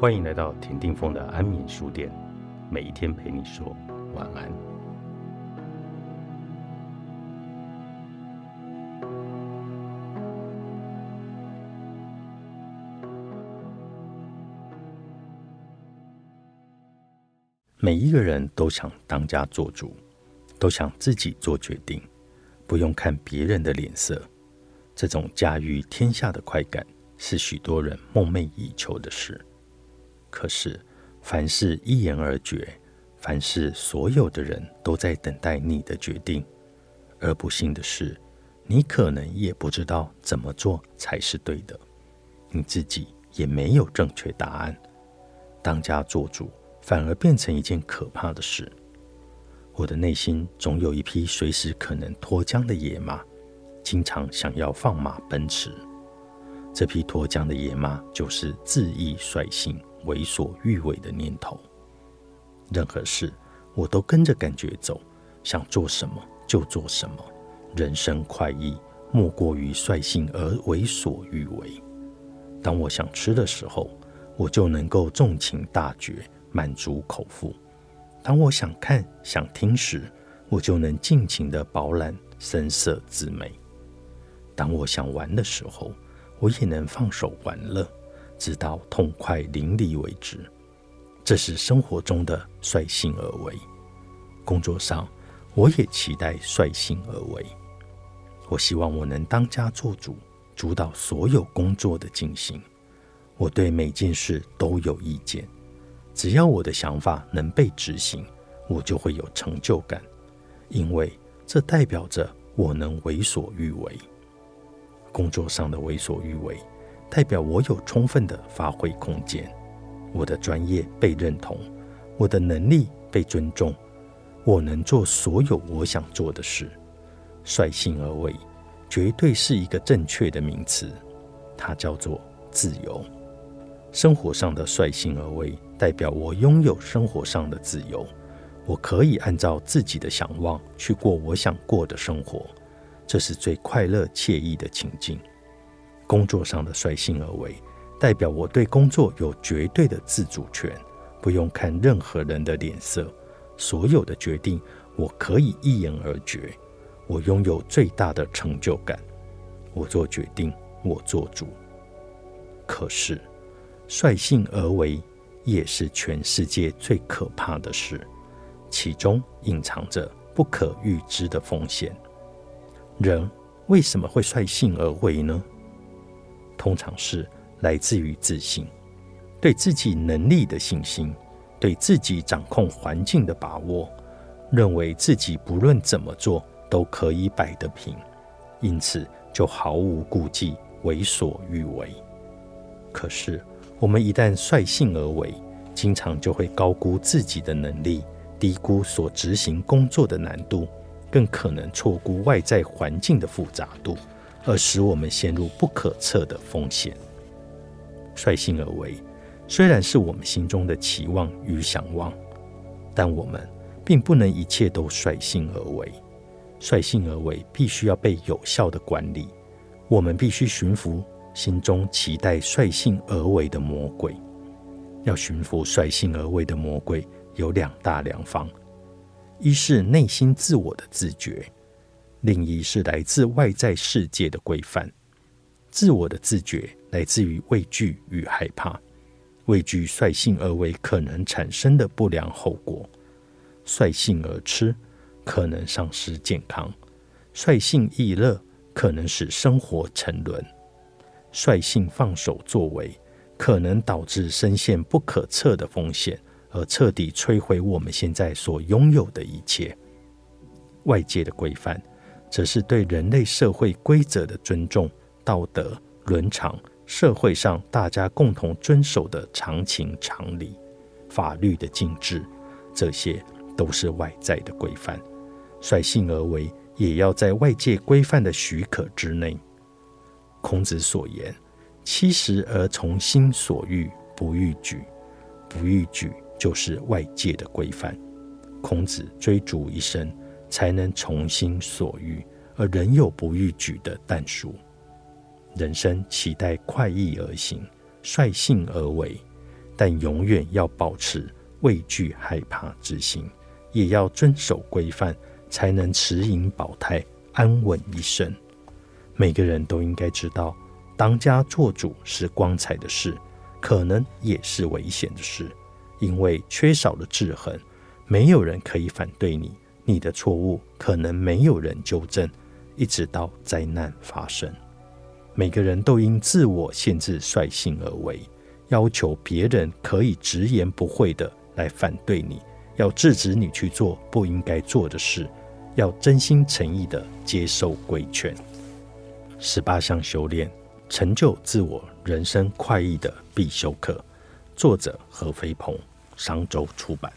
欢迎来到田定峰的安眠书店，每一天陪你说晚安。每一个人都想当家做主，都想自己做决定，不用看别人的脸色。这种驾驭天下的快感，是许多人梦寐以求的事。可是，凡事一言而决，凡事所有的人都在等待你的决定。而不幸的是，你可能也不知道怎么做才是对的，你自己也没有正确答案。当家做主，反而变成一件可怕的事。我的内心总有一匹随时可能脱缰的野马。经常想要放马奔驰，这匹脱缰的野马就是恣意率性、为所欲为的念头。任何事我都跟着感觉走，想做什么就做什么。人生快意莫过于率性而为所欲为。当我想吃的时候，我就能够纵情大觉，满足口腹；当我想看、想听时，我就能尽情的饱览声色滋美。当我想玩的时候，我也能放手玩乐，直到痛快淋漓为止。这是生活中的率性而为。工作上，我也期待率性而为。我希望我能当家做主，主导所有工作的进行。我对每件事都有意见，只要我的想法能被执行，我就会有成就感，因为这代表着我能为所欲为。工作上的为所欲为，代表我有充分的发挥空间，我的专业被认同，我的能力被尊重，我能做所有我想做的事。率性而为，绝对是一个正确的名词，它叫做自由。生活上的率性而为，代表我拥有生活上的自由，我可以按照自己的想望去过我想过的生活。这是最快乐惬意的情境。工作上的率性而为，代表我对工作有绝对的自主权，不用看任何人的脸色，所有的决定我可以一言而决，我拥有最大的成就感。我做决定，我做主。可是，率性而为也是全世界最可怕的事，其中隐藏着不可预知的风险。人为什么会率性而为呢？通常是来自于自信，对自己能力的信心，对自己掌控环境的把握，认为自己不论怎么做都可以摆得平，因此就毫无顾忌，为所欲为。可是，我们一旦率性而为，经常就会高估自己的能力，低估所执行工作的难度。更可能错估外在环境的复杂度，而使我们陷入不可测的风险。率性而为，虽然是我们心中的期望与想望，但我们并不能一切都率性而为。率性而为，必须要被有效的管理。我们必须驯服心中期待率性而为的魔鬼。要驯服率性而为的魔鬼，有两大良方。一是内心自我的自觉，另一是来自外在世界的规范。自我的自觉来自于畏惧与害怕，畏惧率性而为可能产生的不良后果；率性而吃可能丧失健康；率性易乐可能使生活沉沦；率性放手作为可能导致深陷不可测的风险。而彻底摧毁我们现在所拥有的一切。外界的规范，则是对人类社会规则的尊重、道德伦常、社会上大家共同遵守的常情常理、法律的禁制，这些都是外在的规范。率性而为，也要在外界规范的许可之内。孔子所言：“七十而从心所欲，不逾矩，不逾矩。”就是外界的规范。孔子追逐一生，才能从心所欲，而仍有不逾矩的但书。人生期待快意而行，率性而为，但永远要保持畏惧害怕之心，也要遵守规范，才能持盈保泰，安稳一生。每个人都应该知道，当家做主是光彩的事，可能也是危险的事，因为缺少了制衡，没有人可以反对你，你的错误可能没有人纠正，一直到灾难发生。每个人都因自我限制率性而为，要求别人可以直言不讳的来反对你，要制止你去做不应该做的事，要真心诚意的接受规劝。十八项修炼，成就自我人生快意的必修课。作者何飞鹏，商周出版。